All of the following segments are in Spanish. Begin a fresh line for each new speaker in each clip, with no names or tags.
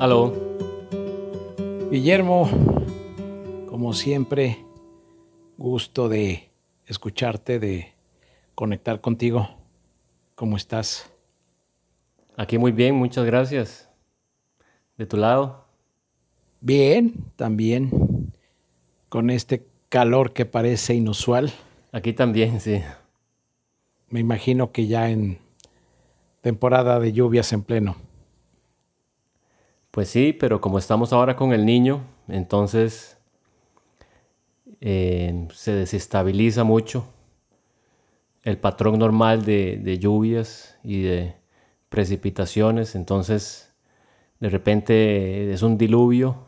Aló.
Guillermo, como siempre, gusto de escucharte, de conectar contigo. ¿Cómo estás?
Aquí muy bien, muchas gracias. ¿De tu lado?
Bien, también. Con este calor que parece inusual.
Aquí también, sí.
Me imagino que ya en temporada de lluvias en pleno.
Pues sí, pero como estamos ahora con el niño, entonces eh, se desestabiliza mucho el patrón normal de, lluvias y de precipitaciones. Entonces, de repente es un diluvio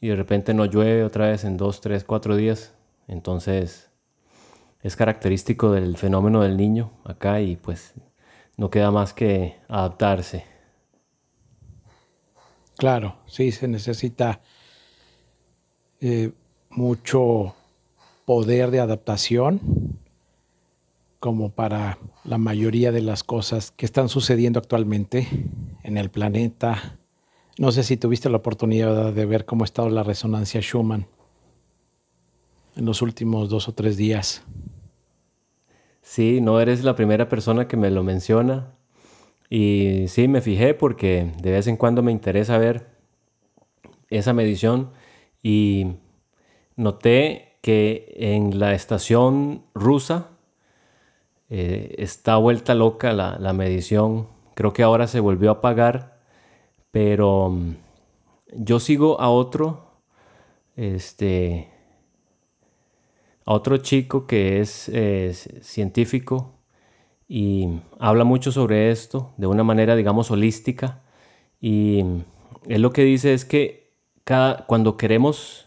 y de repente no llueve otra vez en dos, tres, cuatro días. Entonces, es característico del fenómeno del niño acá y pues no queda más que adaptarse.
Claro, sí, se necesita eh, mucho poder de adaptación como para la mayoría de las cosas que están sucediendo actualmente en el planeta. No sé si tuviste la oportunidad de ver cómo ha estado la resonancia Schumann en los últimos dos o tres días.
Sí, no eres la primera persona que me lo menciona. Y sí, me fijé porque de vez en cuando me interesa ver esa medición y noté que en la estación rusa eh, está vuelta loca la, medición. Creo que ahora se volvió a apagar, pero mm, yo sigo a otro, este, a otro chico que es científico y habla mucho sobre esto de una manera, digamos, holística. Y él lo que dice es que cada, cuando queremos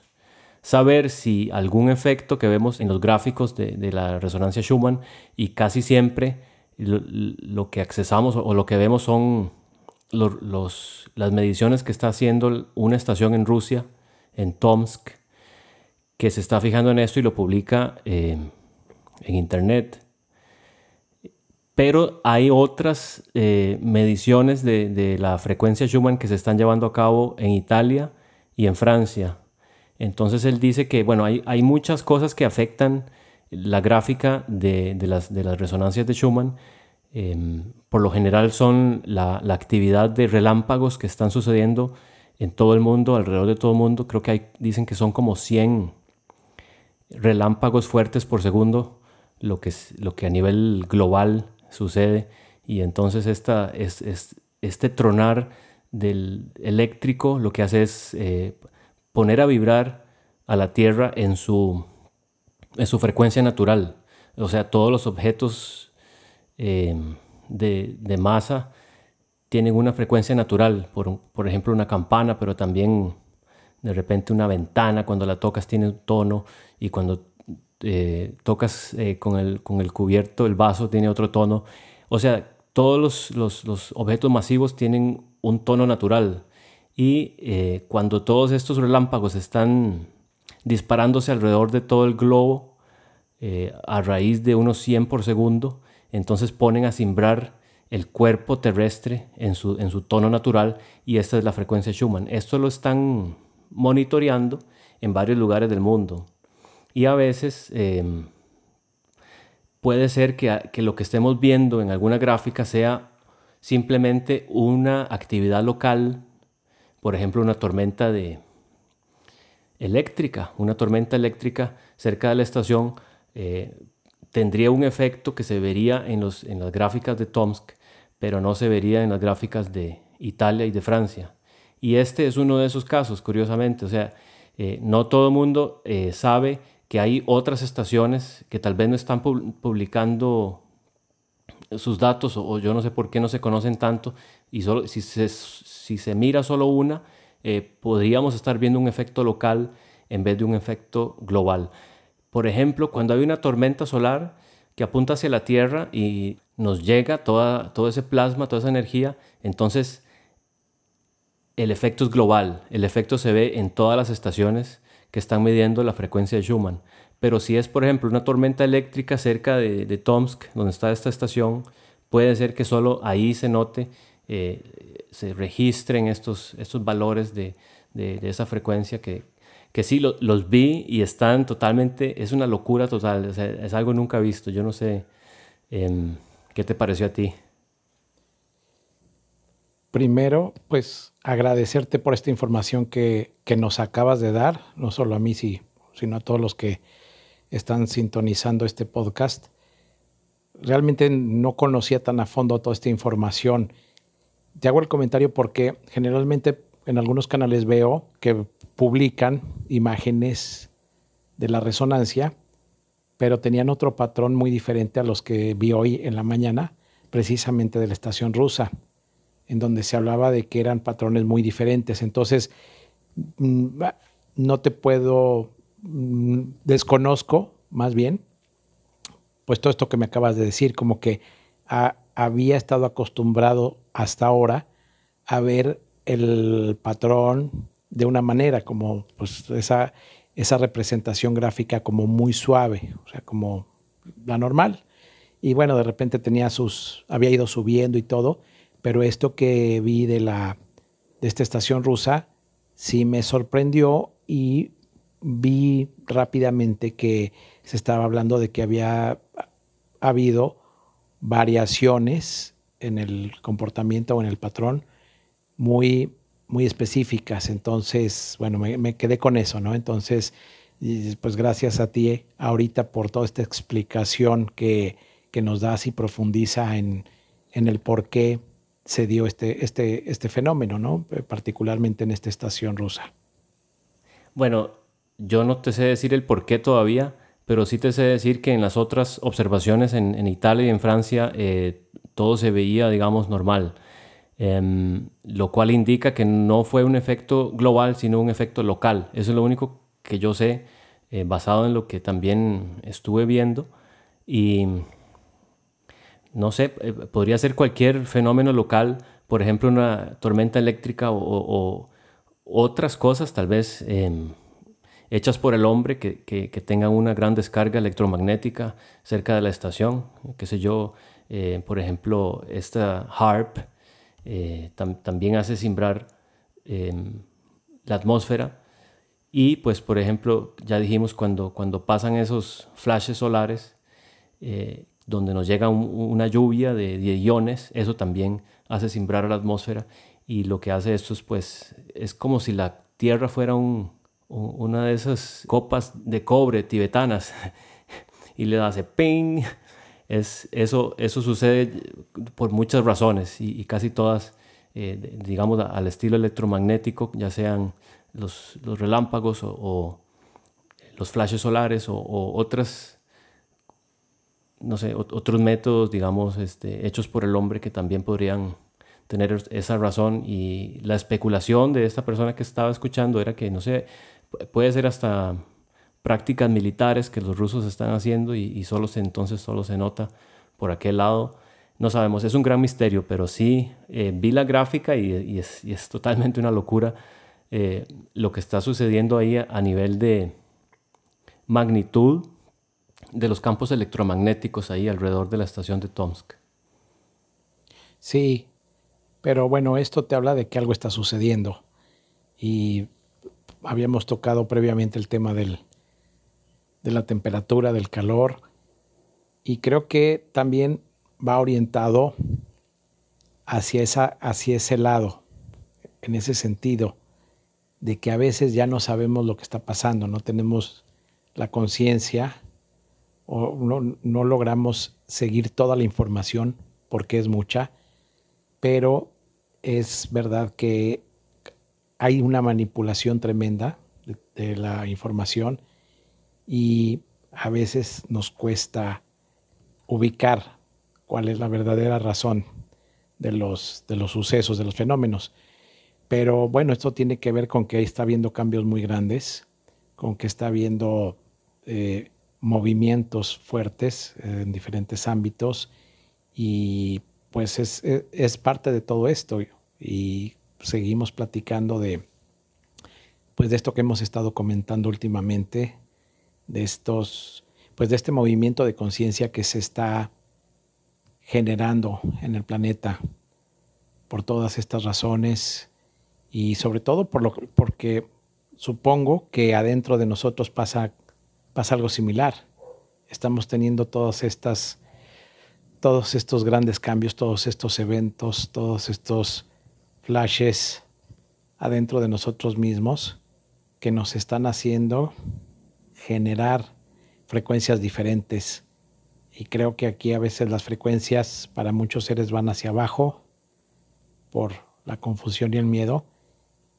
saber si algún efecto que vemos en los gráficos de, la resonancia Schumann, y casi siempre lo, que accesamos o, lo que vemos son las mediciones que está haciendo una estación en Rusia, en Tomsk, que se está fijando en esto y lo publica eh, en Internet pero hay otras eh, mediciones de, la frecuencia Schumann que se están llevando a cabo en Italia y en Francia. Entonces él dice que, bueno, hay, hay muchas cosas que afectan la gráfica de, las, de las, resonancias de Schumann. Em, por lo general son la, actividad de relámpagos que están sucediendo en todo el mundo, alrededor de todo el mundo. Creo que hay, dicen que son como 100 relámpagos fuertes por segundo, lo que, lo que a nivel global sucede y entonces esta, es, este tronar del eléctrico lo que hace es eh, poner a vibrar a la Tierra en su, en su frecuencia natural. O sea, todos los objetos eh, de, masa tienen una frecuencia natural, por, por, ejemplo una campana, pero también de repente una ventana, cuando la tocas tiene un tono y cuando eh, tocas eh, con, el, con el cubierto, el vaso tiene otro tono. O sea, todos los, los, objetos masivos tienen un tono natural. Y eh, cuando todos estos relámpagos están disparándose alrededor de todo el globo a raíz de unos 100 por segundo, entonces ponen a simbrar el cuerpo terrestre en su, en su tono natural y esta es la frecuencia Schumann. Esto lo están monitoreando en varios lugares del mundo. Y a veces em, puede ser que, lo que estemos viendo en alguna gráfica sea simplemente una actividad local, por ejemplo, una tormenta de eléctrica, una tormenta eléctrica cerca de la estación eh, tendría un efecto que se vería en las gráficas de Tomsk, pero no se vería en las gráficas de Italia y de Francia. Y este es uno de esos casos, curiosamente. O sea, eh, no todo el mundo eh, sabe que hay otras estaciones que tal vez no están publicando sus datos o, yo no sé por qué no se conocen tanto y solo, si, se, si se mira solo una, eh, podríamos estar viendo un efecto local en vez de un efecto global. Por ejemplo, cuando hay una tormenta solar que apunta hacia la Tierra y nos llega toda, todo ese plasma, toda esa energía, entonces el efecto es global, el efecto se ve en todas las estaciones que están midiendo la frecuencia de Schumann. pero si es, por ejemplo, una tormenta eléctrica cerca de, Tomsk, donde está esta estación, puede ser que solo ahí se note, eh, se registren estos, estos valores de, esa frecuencia que, que sí los vi y están totalmente, es una locura total, es algo nunca visto. Yo no sé em, qué te pareció a ti.
Primero, pues agradecerte por esta información que, que nos acabas de dar, no solo a mí, sino a todos los que están sintonizando este podcast. Realmente no conocía tan a fondo toda esta información. Te hago el comentario porque generalmente en algunos canales veo que publican imágenes de la resonancia, pero tenían otro patrón muy diferente a los que vi hoy en la mañana, precisamente de la estación rusa, en donde se hablaba de que eran patrones muy diferentes. Entonces, mm, no te puedo Mm, desconozco más bien, pues todo esto que me acabas de decir, como que había estado acostumbrado hasta ahora a ver el patrón de una manera, como pues esa, esa representación gráfica como muy suave, o sea, como la normal. Y bueno, de repente tenía sus, había ido subiendo y todo, pero esto que vi de la, de esta estación rusa sí me sorprendió y vi rápidamente que se estaba hablando de que había habido variaciones en el comportamiento o en el patrón muy, muy específicas. Entonces, bueno, me, quedé con eso, ¿no? Entonces, pues gracias a ti ahorita por toda esta explicación que, que nos das y profundiza en, en, el por qué se dio este, este, este fenómeno, ¿no? Particularmente en esta estación rusa.
Bueno, yo no te sé decir el por qué todavía, pero sí te sé decir que en las otras observaciones en, Italia y en Francia eh, todo se veía, digamos, normal. Em, lo cual indica que no fue un efecto global, sino un efecto local. Eso es lo único que yo sé, eh, basado en lo que también estuve viendo. Y no sé, eh, podría ser cualquier fenómeno local, por ejemplo, una tormenta eléctrica o, otras cosas, tal vez em, hechas por el hombre que, que, tengan una gran descarga electromagnética cerca de la estación, qué sé yo, eh, por ejemplo, esta HARP eh, también hace simbrar em, la atmósfera. Y pues por ejemplo ya dijimos cuando, cuando pasan esos flashes solares donde nos llega una lluvia de, de, iones, eso también hace simbrar a la atmósfera y lo que hace esto es pues es como si la Tierra fuera un, una de esas copas de cobre tibetanas y le hace ping. Es, eso, eso sucede por muchas razones y, casi todas, eh, digamos, al estilo electromagnético, ya sean los relámpagos o, los flashes solares o, otras, no sé, otros métodos, digamos, este, hechos por el hombre que también podrían tener esa razón y la especulación de esta persona que estaba escuchando era que, no sé, puede ser hasta prácticas militares que los rusos están haciendo y, solo se, entonces solo se nota por aquel lado. No sabemos, es un gran misterio, pero sí eh, vi la gráfica y, es, totalmente una locura eh, lo que está sucediendo ahí a, nivel de magnitud de los campos electromagnéticos ahí alrededor de la estación de Tomsk.
Sí, pero bueno, esto te habla de que algo está sucediendo y habíamos tocado previamente el tema del, de la temperatura, del calor, y creo que también va orientado hacia, esa, hacia ese lado, en ese sentido, de que a veces ya no sabemos lo que está pasando, no tenemos la conciencia no, logramos seguir toda la información porque es mucha, pero es verdad que hay una manipulación tremenda de, la información y a veces nos cuesta ubicar cuál es la verdadera razón de los, de los sucesos, de los fenómenos. Pero bueno, esto tiene que ver con que está habiendo cambios muy grandes, con que está habiendo eh, movimientos fuertes en diferentes ámbitos y pues es, es, parte de todo esto. Y seguimos platicando de, pues de esto que hemos estado comentando últimamente, de estos, pues de este movimiento de conciencia que se está generando en el planeta por todas estas razones y sobre todo por lo, porque supongo que adentro de nosotros pasa, pasa algo similar. Estamos teniendo todas estas, todos estos grandes cambios, todos estos eventos, todos estos flashes adentro de nosotros mismos que nos están haciendo generar frecuencias diferentes. Y creo que aquí a veces las frecuencias para muchos seres van hacia abajo por la confusión y el miedo,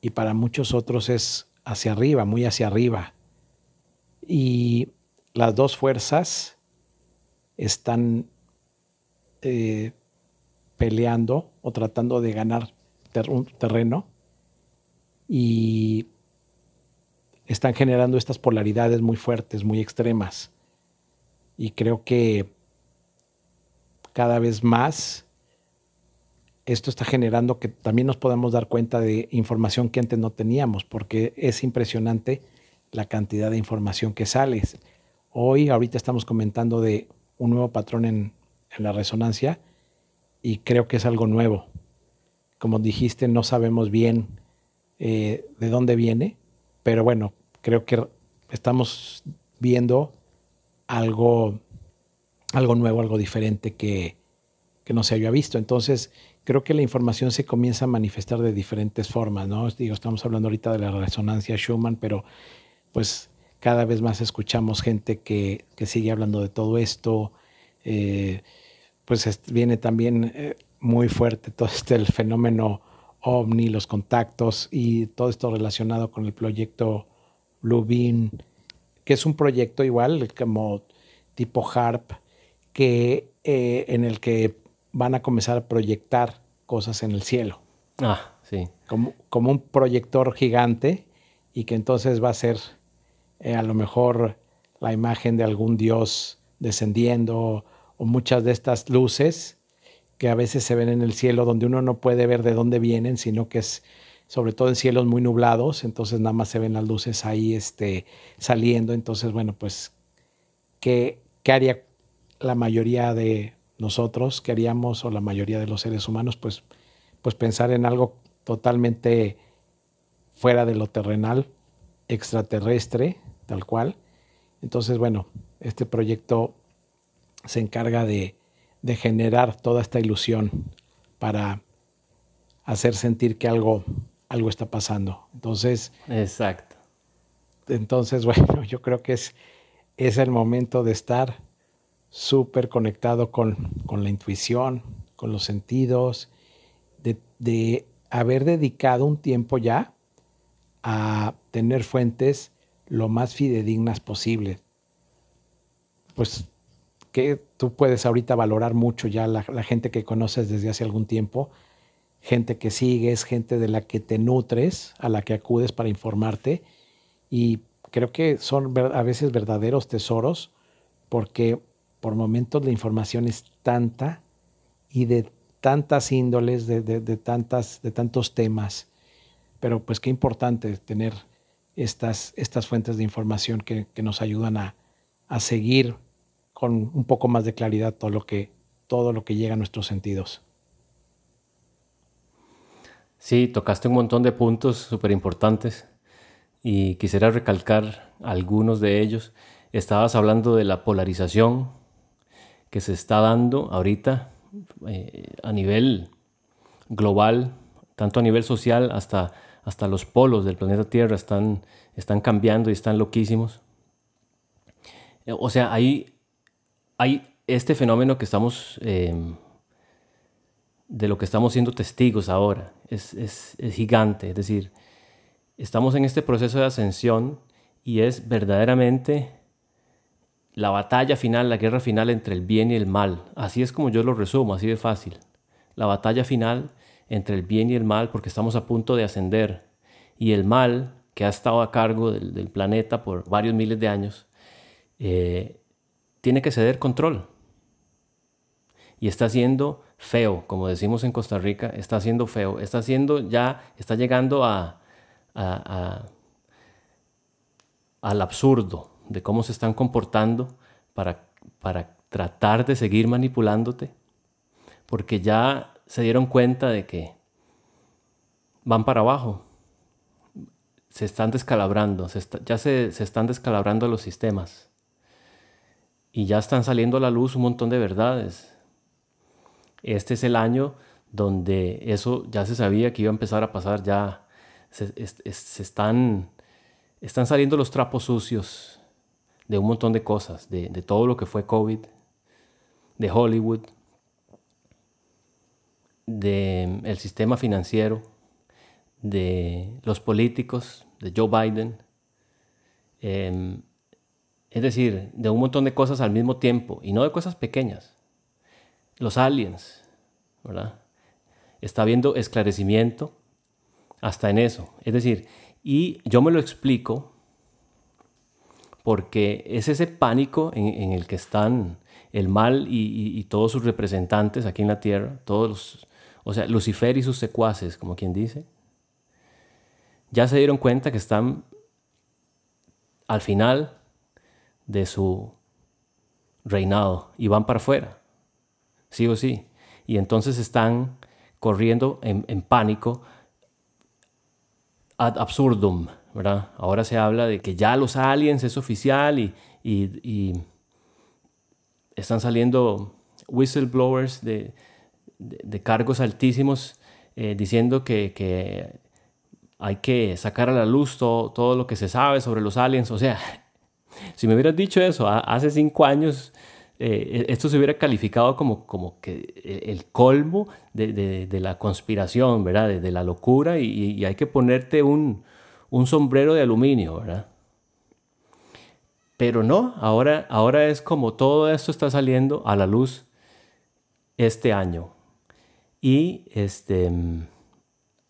y para muchos otros es hacia arriba, muy hacia arriba. Y las dos fuerzas están eh, peleando o tratando de ganar un terreno y están generando estas polaridades muy fuertes, muy extremas. Y creo que cada vez más esto está generando que también nos podamos dar cuenta de información que antes no teníamos, porque es impresionante la cantidad de información que sale. Hoy, ahorita estamos comentando de un nuevo patrón en, la resonancia y creo que es algo nuevo. Como dijiste, no sabemos bien eh, de dónde viene, pero bueno, creo que estamos viendo algo, algo nuevo, algo diferente que, que no se había visto. Entonces, creo que la información se comienza a manifestar de diferentes formas, ¿no? Digo, estamos hablando ahorita de la resonancia Schumann, pero pues cada vez más escuchamos gente que, sigue hablando de todo esto. Eh, pues viene también eh, muy fuerte todo este el fenómeno ovni, los contactos y todo esto relacionado con el proyecto Blue Bean, que es un proyecto igual como tipo HARP, que, eh, en el que van a comenzar a proyectar cosas en el cielo.
Ah, sí.
Como, como un proyector gigante y que entonces va a ser eh, a lo mejor la imagen de algún dios descendiendo o muchas de estas luces que a veces se ven en el cielo donde uno no puede ver de dónde vienen, sino que es sobre todo en cielos muy nublados, entonces nada más se ven las luces ahí este, saliendo, entonces bueno, pues, ¿qué, ¿qué haría la mayoría de nosotros, qué haríamos o la mayoría de los seres humanos? Pues, pues pensar en algo totalmente fuera de lo terrenal, extraterrestre, tal cual. Entonces, bueno, este proyecto se encarga de, de generar toda esta ilusión para hacer sentir que algo algo está pasando. Entonces.
Exacto.
Entonces, bueno, yo creo que es, es el momento de estar súper conectado con, con, la intuición, con los sentidos, de, de haber dedicado un tiempo ya a tener fuentes lo más fidedignas posible. Pues que tú puedes ahorita valorar mucho ya la, gente que conoces desde hace algún tiempo, gente que sigues, gente de la que te nutres, a la que acudes para informarte. Y creo que son a veces verdaderos tesoros porque por momentos la información es tanta y de tantas índoles, de, tantas, de tantos temas. Pero pues qué importante tener estas, estas fuentes de información que, nos ayudan a, a, seguir con un poco más de claridad todo lo que, todo lo que llega a nuestros sentidos.
Sí, tocaste un montón de puntos súper importantes y quisiera recalcar algunos de ellos. Estabas hablando de la polarización que se está dando ahorita eh, a nivel global, tanto a nivel social hasta, hasta los polos del planeta Tierra están, están cambiando y están loquísimos. O sea, hay, hay este fenómeno que estamos eh, de lo que estamos siendo testigos ahora. Es, es, gigante, es decir, estamos en este proceso de ascensión y es verdaderamente la batalla final, la guerra final entre el bien y el mal. Así es como yo lo resumo, así de fácil. La batalla final entre el bien y el mal porque estamos a punto de ascender. Y el mal, que ha estado a cargo del, planeta por varios miles de años, eh, tiene que ceder control. Y está siendo feo, como decimos en Costa Rica, está haciendo feo, está haciendo ya, está llegando a, al absurdo de cómo se están comportando para, para tratar de seguir manipulándote, porque ya se dieron cuenta de que van para abajo, se están descalabrando, ya se, están descalabrando los sistemas y ya están saliendo a la luz un montón de verdades. Este es el año donde eso ya se sabía que iba a empezar a pasar, ya se, están, saliendo los trapos sucios de un montón de cosas, de todo lo que fue COVID, de Hollywood, del el sistema financiero, de los políticos, de Joe Biden, em, es decir, de un montón de cosas al mismo tiempo, y no de cosas pequeñas. Los aliens, ¿verdad? Está habiendo esclarecimiento hasta en eso. Es decir, y yo me lo explico porque es ese pánico en, el que están el mal y, y, todos sus representantes aquí en la tierra, todos los, o sea, Lucifer y sus secuaces, como quien dice, ya se dieron cuenta que están al final de su reinado y van para afuera, sí o sí. Y entonces están corriendo en, pánico ad absurdum, ¿verdad? Ahora se habla de que ya los aliens es oficial y, y, están saliendo whistleblowers de, de, cargos altísimos eh, diciendo que, que hay que sacar a la luz todo, todo lo que se sabe sobre los aliens. O sea, si me hubieras dicho eso hace cinco años, eh, esto se hubiera calificado como, como que el colmo de, de, la conspiración, ¿verdad? De, la locura y, hay que ponerte un, un, sombrero de aluminio, ¿verdad? Pero no, ahora, ahora es como todo esto está saliendo a la luz este año. Y este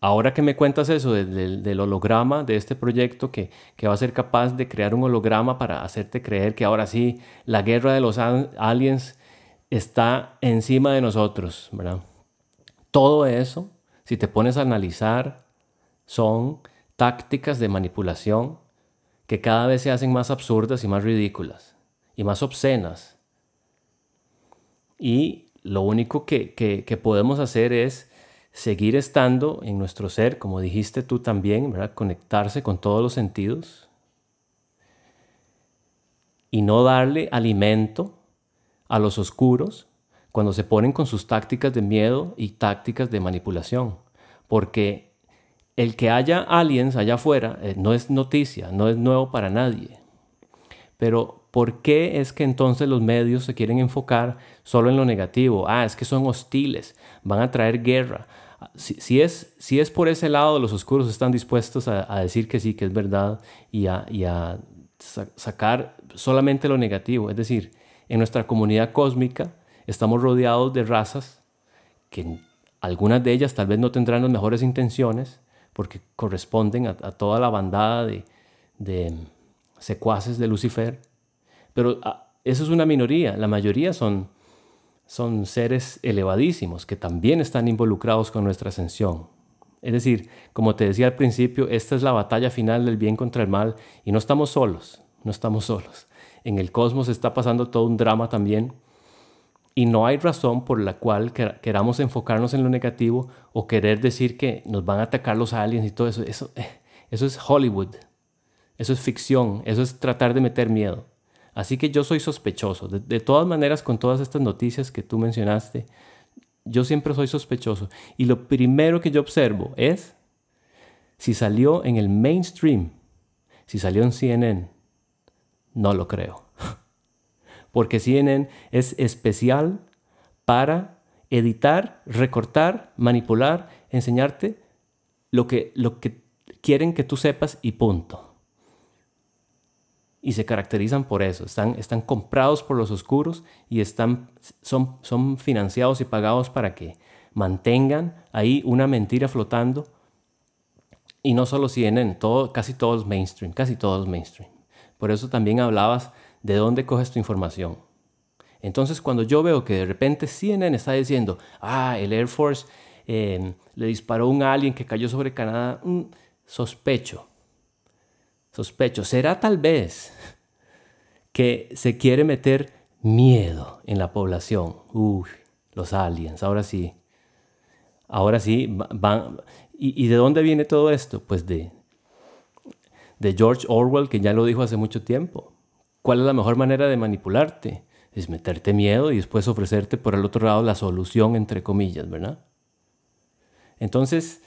Ahora que me cuentas eso del, holograma de este proyecto que, va a ser capaz de crear un holograma para hacerte creer que ahora sí la guerra de los aliens está encima de nosotros, ¿verdad? Todo eso, si te pones a analizar, son tácticas de manipulación que cada vez se hacen más absurdas y más ridículas y más obscenas. Y lo único que podemos hacer es seguir estando en nuestro ser, como dijiste tú también, ¿verdad? conectarse con todos los sentidos y no darle alimento a los oscuros cuando se ponen con sus tácticas de miedo y tácticas de manipulación. Porque el que haya aliens allá afuera eh, no es noticia, no es nuevo para nadie. Pero ¿por qué es que entonces los medios se quieren enfocar solo en lo negativo? Ah, es que son hostiles, van a traer guerra, si, es, si es por ese lado, los oscuros están dispuestos a, decir que sí, que es verdad y a, sacar solamente lo negativo. Es decir, en nuestra comunidad cósmica estamos rodeados de razas que algunas de ellas tal vez no tendrán las mejores intenciones porque corresponden a, toda la bandada de, de, secuaces de Lucifer. Pero ah, eso es una minoría, la mayoría son son seres elevadísimos que también están involucrados con nuestra ascensión. Es decir, como te decía al principio, esta es la batalla final del bien contra el mal y no estamos solos, no estamos solos. En el cosmos está pasando todo un drama también y no hay razón por la cual queramos enfocarnos en lo negativo o querer decir que nos van a atacar los aliens y todo eso. Eso, eh, eso es Hollywood, eso es ficción, eso es tratar de meter miedo. Así que yo soy sospechoso. De, todas maneras, con todas estas noticias que tú mencionaste, yo siempre soy sospechoso. Y lo primero que yo observo es si salió en el mainstream, si salió en CNN. No lo creo. Porque CNN es especial para editar, recortar, manipular, enseñarte lo que, lo que quieren que tú sepas y punto y se caracterizan por eso. Están, están comprados por los oscuros y están, son, son financiados y pagados para que mantengan ahí una mentira flotando. Y no solo CNN, todo, casi todos mainstream, casi todos mainstream. Por eso también hablabas de dónde coges tu información. Entonces cuando yo veo que de repente CNN está diciendo, ah, el Air Force eh, le disparó un alien que cayó sobre Canadá, mm, sospecho sospecho, será tal vez, que se quiere meter miedo en la población. Uy, los aliens, ahora sí. Ahora sí, van... ¿Y, de dónde viene todo esto? Pues de, de George Orwell, que ya lo dijo hace mucho tiempo. ¿Cuál es la mejor manera de manipularte? Es meterte miedo y después ofrecerte por el otro lado la solución, entre comillas, ¿verdad? Entonces,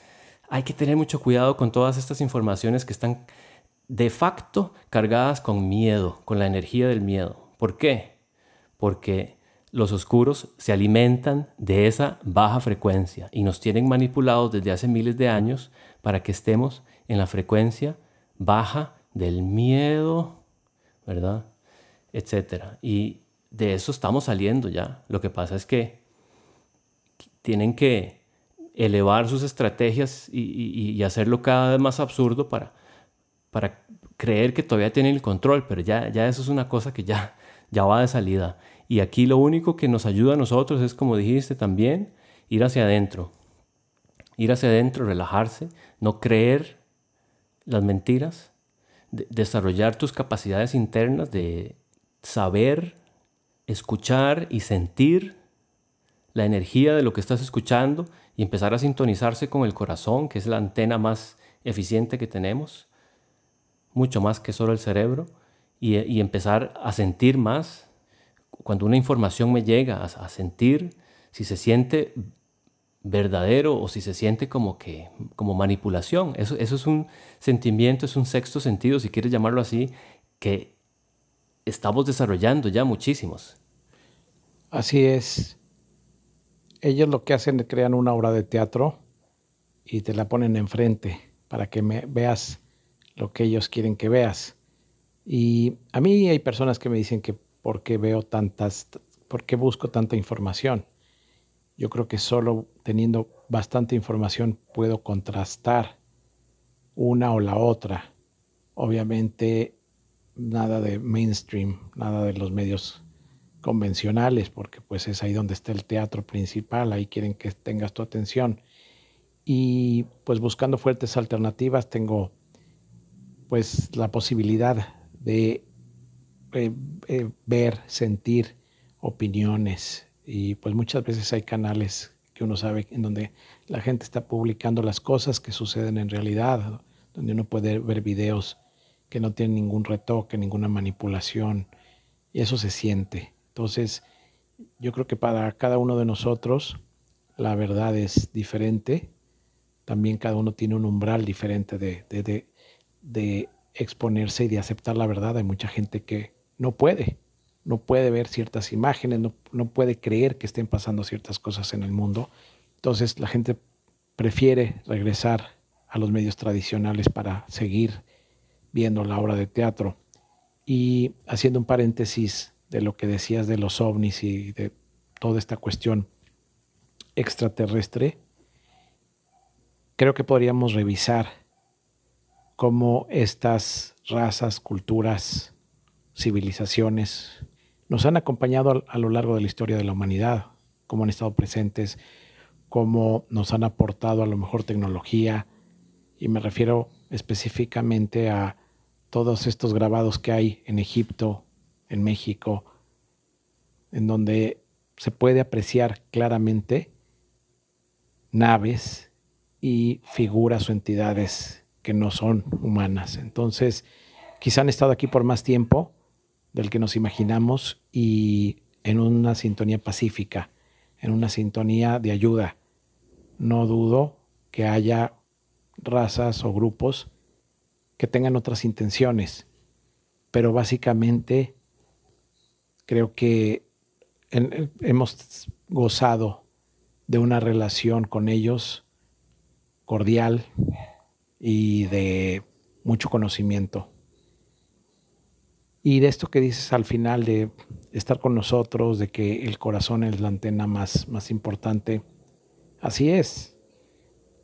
hay que tener mucho cuidado con todas estas informaciones que están de facto cargadas con miedo, con la energía del miedo. ¿Por qué? Porque los oscuros se alimentan de esa baja frecuencia y nos tienen manipulados desde hace miles de años para que estemos en la frecuencia baja del miedo, ¿verdad? Etcétera. Y de eso estamos saliendo ya. Lo que pasa es que tienen que elevar sus estrategias y, hacerlo cada vez más absurdo para, para creer que todavía tienen el control, pero ya, ya eso es una cosa que ya, ya va de salida. Y aquí lo único que nos ayuda a nosotros es, como dijiste también, ir hacia adentro. Ir hacia adentro, relajarse, no creer las mentiras, desarrollar tus capacidades internas de saber, escuchar y sentir la energía de lo que estás escuchando y empezar a sintonizarse con el corazón, que es la antena más eficiente que tenemos, mucho más que solo el cerebro, y, empezar a sentir más. Cuando una información me llega, a, sentir si se siente verdadero o si se siente como que como manipulación. Eso, eso es un sentimiento, es un sexto sentido, si quieres llamarlo así, que estamos desarrollando ya muchísimos.
Así es ellos lo que hacen es crean una obra de teatro y te la ponen enfrente para que me veas lo que ellos quieren que veas. Y a mí hay personas que me dicen que por qué veo tantas, por qué busco tanta información. Yo creo que solo teniendo bastante información puedo contrastar una o la otra. Obviamente nada de mainstream, nada de los medios convencionales, porque pues es ahí donde está el teatro principal, ahí quieren que tengas tu atención. Y pues buscando fuertes alternativas tengo pues la posibilidad de eh, eh, ver, sentir opiniones y pues muchas veces hay canales que uno sabe en donde la gente está publicando las cosas que suceden en realidad, donde uno puede ver videos que no tienen ningún retoque, ninguna manipulación y eso se siente. Entonces, yo creo que para cada uno de nosotros la verdad es diferente. También cada uno tiene un umbral diferente de, de, exponerse y de aceptar la verdad. Hay mucha gente que no puede, no puede ver ciertas imágenes, no, no puede creer que estén pasando ciertas cosas en el mundo. Entonces la gente prefiere regresar a los medios tradicionales para seguir viendo la obra de teatro. Y haciendo un paréntesis, de lo que decías de los ovnis y de toda esta cuestión extraterrestre, creo que podríamos revisar cómo estas razas, culturas, civilizaciones nos han acompañado a, lo largo de la historia de la humanidad, cómo han estado presentes, cómo nos han aportado a lo mejor tecnología, y me refiero específicamente a todos estos grabados que hay en Egipto, en México, en donde se puede apreciar claramente naves y figuras o entidades que no son humanas. Entonces, quizá han estado aquí por más tiempo del que nos imaginamos y en una sintonía pacífica, en una sintonía de ayuda. No dudo que haya razas o grupos que tengan otras intenciones, pero básicamente creo que hemos gozado de una relación con ellos cordial y de mucho conocimiento. Y de esto que dices al final de estar con nosotros, de que el corazón es la antena más, más importante, así es.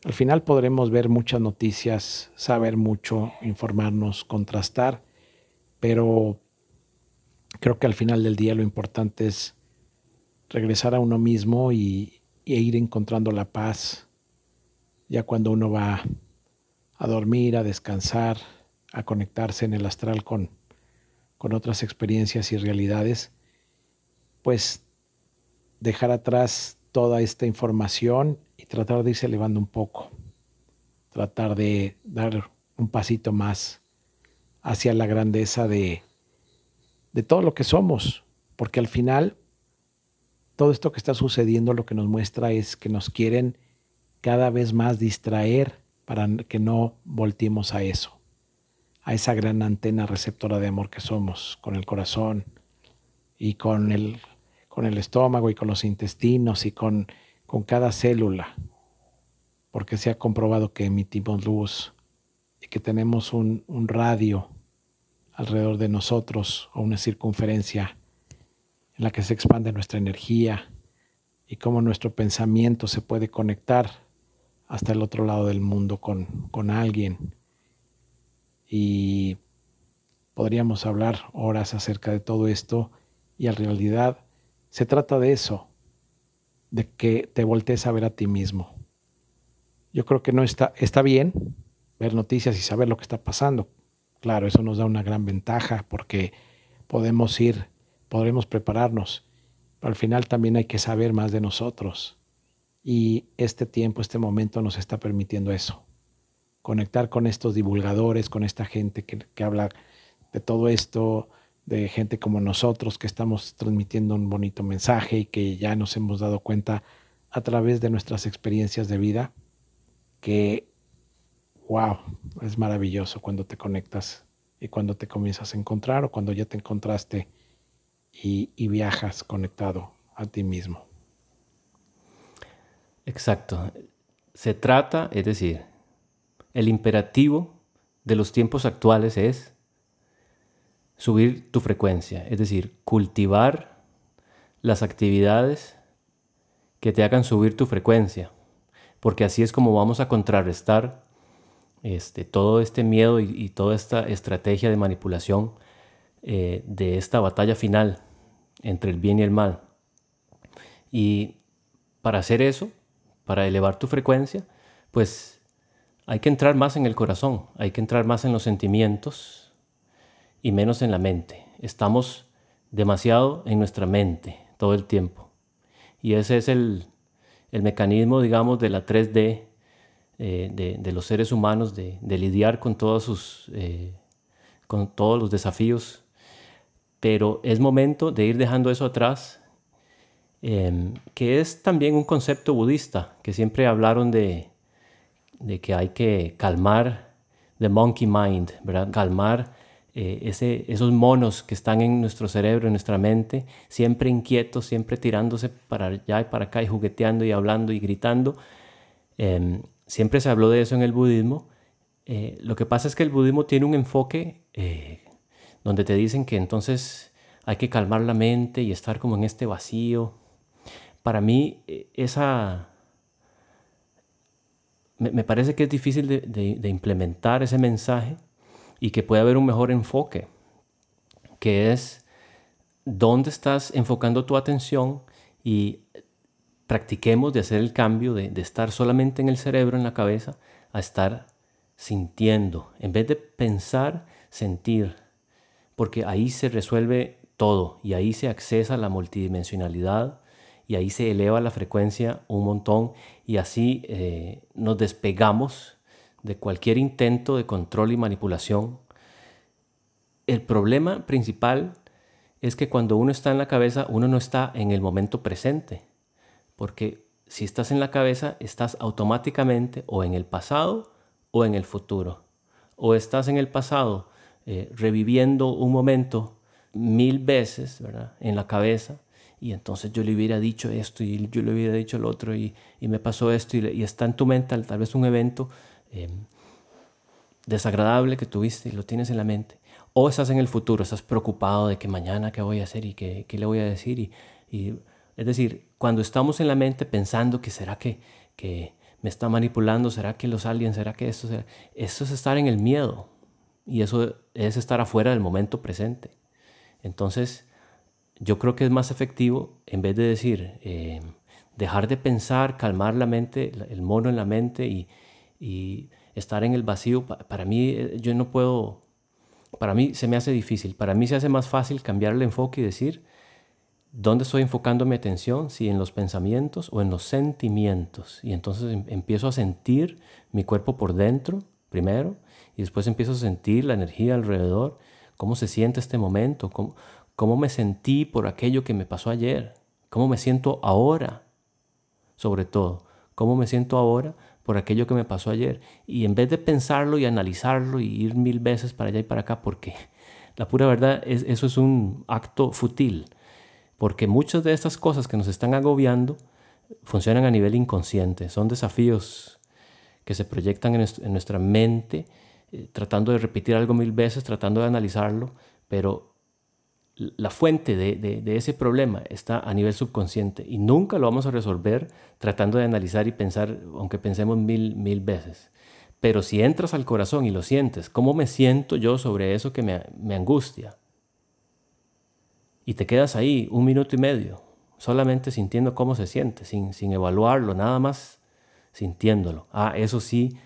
Al final podremos ver muchas noticias, saber mucho, informarnos, contrastar, pero creo que al final del día lo importante es regresar a uno mismo y, e ir encontrando la paz ya cuando uno va a dormir, a descansar, a conectarse en el astral con, con otras experiencias y realidades, pues dejar atrás toda esta información y tratar de irse elevando un poco, tratar de dar un pasito más hacia la grandeza de, de todo lo que somos, porque al final todo esto que está sucediendo lo que nos muestra es que nos quieren cada vez más distraer para que no volteemos a eso, a esa gran antena receptora de amor que somos, con el corazón y con el, con el estómago y con los intestinos y con, con cada célula, porque se ha comprobado que emitimos luz y que tenemos un, un radio alrededor de nosotros o una circunferencia en la que se expande nuestra energía y cómo nuestro pensamiento se puede conectar hasta el otro lado del mundo con, con alguien. Y podríamos hablar horas acerca de todo esto y en realidad se trata de eso, de que te voltees a ver a ti mismo. Yo creo que no está, está bien ver noticias y saber lo que está pasando. Claro, eso nos da una gran ventaja porque podemos ir podremos prepararnos, pero al final también hay que saber más de nosotros. Y este tiempo, este momento nos está permitiendo eso. Conectar con estos divulgadores, con esta gente que, que habla de todo esto, de gente como nosotros que estamos transmitiendo un bonito mensaje y que ya nos hemos dado cuenta a través de nuestras experiencias de vida que, wow, es maravilloso cuando te conectas y cuando te comienzas a encontrar o cuando ya te encontraste y, viajas conectado a ti mismo.
Exacto. Se trata, es decir, el imperativo de los tiempos actuales es subir tu frecuencia, es decir, cultivar las actividades que te hagan subir tu frecuencia, porque así es como vamos a contrarrestar este, todo este miedo y toda esta estrategia de manipulación eh, de esta batalla final entre el bien y el mal. Y para hacer eso, para elevar tu frecuencia, pues hay que entrar más en el corazón, hay que entrar más en los sentimientos y menos en la mente. Estamos demasiado en nuestra mente todo el tiempo. Y ese es el, mecanismo, digamos, de la 3D eh, de, los seres humanos, de, lidiar con todos, sus, eh, con todos los desafíos pero es momento de ir dejando eso atrás, em, que es también un concepto budista, que siempre hablaron de, de que hay que calmar the monkey mind, ¿verdad? calmar eh, ese, esos monos que están en nuestro cerebro, en nuestra mente, siempre inquietos, siempre tirándose para allá y para acá y jugueteando y hablando y gritando. Em, siempre se habló de eso en el budismo. Eh, lo que pasa es que el budismo tiene un enfoque eh, donde te dicen que entonces hay que calmar la mente y estar como en este vacío. Para mí, e, esa... Me, parece que es difícil de, implementar ese mensaje y que puede haber un mejor enfoque, que es dónde estás enfocando tu atención y practiquemos de hacer el cambio de, estar solamente en el cerebro, en la cabeza, a estar sintiendo. En vez de pensar, sentir porque ahí se resuelve todo y ahí se accesa la multidimensionalidad y ahí se eleva la frecuencia un montón y así eh, nos despegamos de cualquier intento de control y manipulación. El problema principal es que cuando uno está en la cabeza, uno no está en el momento presente, porque si estás en la cabeza, estás automáticamente o en el pasado o en el futuro. O estás en el pasado eh, reviviendo un momento mil veces ¿verdad? en la cabeza y entonces yo le hubiera dicho esto y yo le hubiera dicho lo otro y, y me pasó esto y, está en tu mente tal vez un evento em, desagradable que tuviste y lo tienes en la mente. O estás en el futuro, estás preocupado de que mañana qué voy a hacer y qué, qué le voy a decir. Y, y, es decir, cuando estamos en la mente pensando que será que, que me está manipulando, será que los aliens, será que esto, será... eso es estar en el miedo. Y eso es estar afuera del momento presente. Entonces, yo creo que es más efectivo, en vez de decir, eh, dejar de pensar, calmar la mente, el mono en la mente y, estar en el vacío. Para mí, eh, yo no puedo para mí se me hace difícil. Para mí se hace más fácil cambiar el enfoque y decir, ¿dónde estoy enfocando mi atención? Si en los pensamientos o en los sentimientos. Y entonces em, empiezo a sentir mi cuerpo por dentro primero y después empiezo a sentir la energía alrededor, cómo se siente este momento, cómo, cómo me sentí por aquello que me pasó ayer, cómo me siento ahora, sobre todo, cómo me siento ahora por aquello que me pasó ayer. Y en vez de pensarlo y analizarlo y ir mil veces para allá y para acá, porque la pura verdad es eso es un acto fútil, porque muchas de estas cosas que nos están agobiando funcionan a nivel inconsciente, son desafíos que se proyectan en, nuestra mente, eh, tratando de repetir algo mil veces, tratando de analizarlo, pero la fuente de, ese problema está a nivel subconsciente y nunca lo vamos a resolver tratando de analizar y pensar, aunque pensemos mil, mil veces. Pero si entras al corazón y lo sientes, ¿cómo me siento yo sobre eso que me, angustia? Y te quedas ahí un minuto y medio, solamente sintiendo cómo se siente, sin, sin evaluarlo, nada más sintiéndolo. Ah, eso sí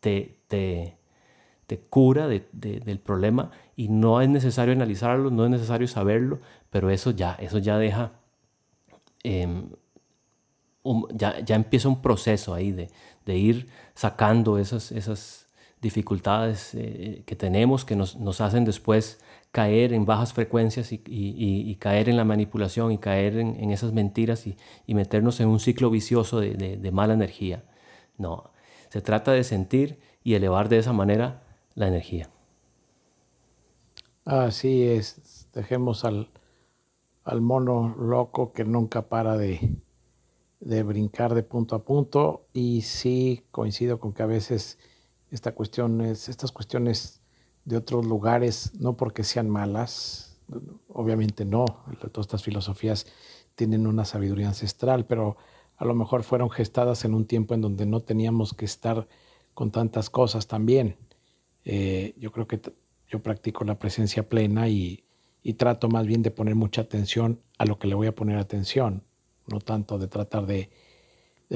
te, te, te cura del problema y no es necesario analizarlo, no es necesario saberlo, pero eso ya, eso ya deja, em, ya, ya, empieza un proceso ahí de, de ir sacando esas, esas dificultades eh, que tenemos que nos, nos, hacen después caer en bajas frecuencias y, y, caer en la manipulación y caer en, en esas mentiras y, meternos en un ciclo vicioso de, de mala energía. No, se trata de sentir y elevar de esa manera la energía.
Así es, dejemos al, al mono loco que nunca para de, de, brincar de punto a punto y sí coincido con que a veces esta cuestión es, estas cuestiones de otros lugares, no porque sean malas, obviamente no, todas estas filosofías tienen una sabiduría ancestral, pero a lo mejor fueron gestadas en un tiempo en donde no teníamos que estar con tantas cosas también. Eh, yo creo que yo practico la presencia plena y, trato más bien de poner mucha atención a lo que le voy a poner atención, no tanto de tratar de,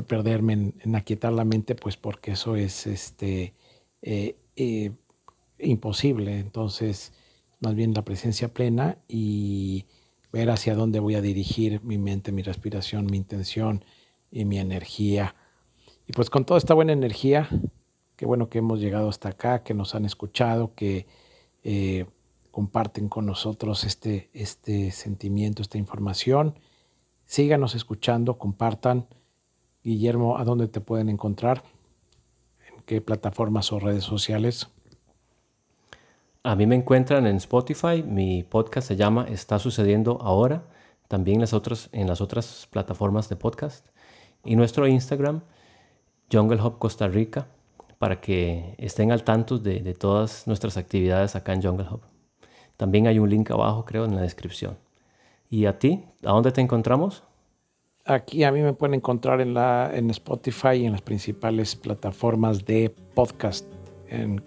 perderme en, aquietar la mente, pues porque eso es este, eh, eh, imposible. Entonces, más bien la presencia plena y ver hacia dónde voy a dirigir mi mente, mi respiración, mi intención y mi energía. Y pues con toda esta buena energía, Qué bueno que hemos llegado hasta acá, que nos han escuchado, que eh, comparten con nosotros este, este sentimiento, esta información. Síganos escuchando, compartan. Guillermo, ¿a dónde te pueden encontrar? ¿En qué plataformas o redes sociales?
A mí me encuentran en Spotify. Mi podcast se llama Está sucediendo ahora. También las otras, en las otras plataformas de podcast. Y nuestro Instagram, Jungle Hop Costa Rica para que estén al tanto de, todas nuestras actividades acá en Jungle Hub. También hay un link abajo, creo, en la descripción. ¿Y a ti? ¿A dónde te encontramos?
Aquí a mí me pueden encontrar en, Spotify y en las principales plataformas de podcast en,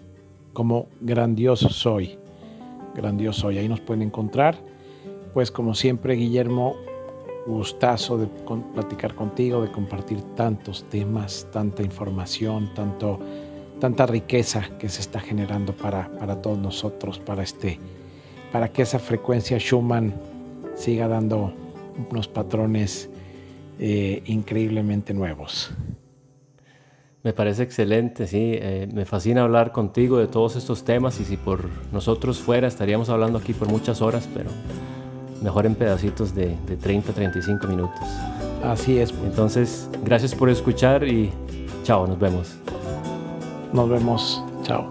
como Grandioso Soy. Grandioso Soy. Ahí nos pueden encontrar. Pues como siempre, Guillermo, gustazo de platicar contigo, de compartir tantos temas, tanta información, tanto tanta riqueza que se está generando para, para todos nosotros, para, este, para que esa frecuencia Schumann siga dando unos patrones eh, increíblemente nuevos.
Me parece excelente, sí. Eh, me fascina hablar contigo de todos estos temas y si por nosotros fuera estaríamos hablando aquí por muchas horas, pero mejor en pedacitos de, de 30, 35 minutos.
Así es.
Entonces, gracias por escuchar y chao, nos vemos.
Nos vemos. Chao.